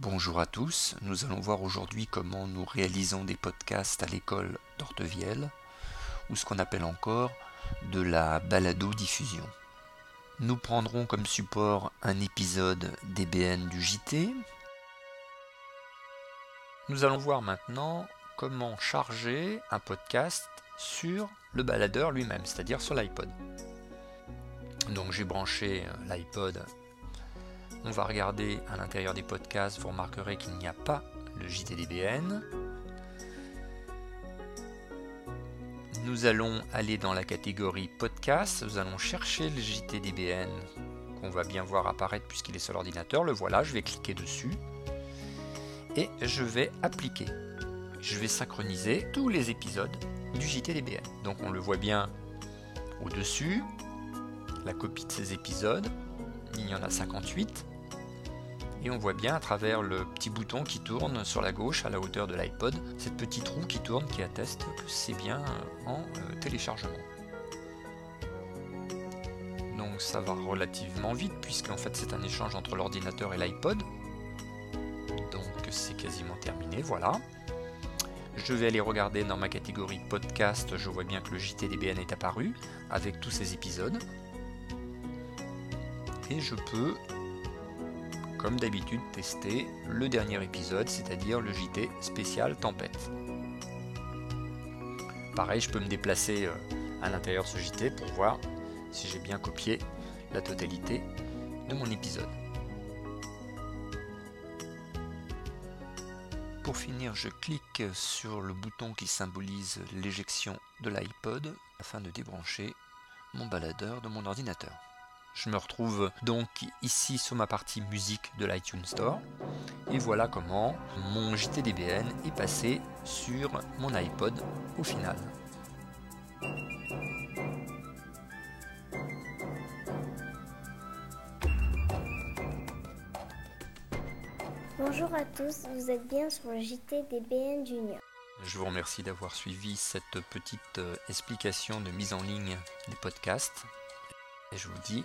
Bonjour à tous, nous allons voir aujourd'hui comment nous réalisons des podcasts à l'école d'Ortevielle, ou ce qu'on appelle encore de la balado-diffusion. Nous prendrons comme support un épisode DBN du JT. Nous allons voir maintenant comment charger un podcast sur le baladeur lui-même, c'est-à-dire sur l'iPod. Donc j'ai branché l'iPod on va regarder à l'intérieur des podcasts, vous remarquerez qu'il n'y a pas le JTDBN. Nous allons aller dans la catégorie podcast, nous allons chercher le JTDBN qu'on va bien voir apparaître puisqu'il est sur l'ordinateur. Le voilà, je vais cliquer dessus et je vais appliquer. Je vais synchroniser tous les épisodes du JTDBN. Donc on le voit bien au-dessus, la copie de ces épisodes. Il y en a 58 et on voit bien à travers le petit bouton qui tourne sur la gauche à la hauteur de l'iPod, cette petite roue qui tourne qui atteste que c'est bien en euh, téléchargement. Donc ça va relativement vite puisqu'en fait c'est un échange entre l'ordinateur et l'iPod. Donc c'est quasiment terminé, voilà. Je vais aller regarder dans ma catégorie podcast, je vois bien que le JTDBN est apparu avec tous ces épisodes. Et je peux comme d'habitude tester le dernier épisode, c'est-à-dire le JT spécial tempête. Pareil, je peux me déplacer euh, à l'intérieur de ce JT pour voir si j'ai bien copié la totalité de mon épisode. Pour finir, je clique sur le bouton qui symbolise l'éjection de l'iPod afin de débrancher mon baladeur de mon ordinateur. Je me retrouve donc ici sur ma partie musique de l'iTunes Store. Et voilà comment mon JTDBN est passé sur mon iPod au final. Bonjour à tous, vous êtes bien sur le JTDBN Junior. Je vous remercie d'avoir suivi cette petite euh, explication de mise en ligne des podcasts. Et je vous dis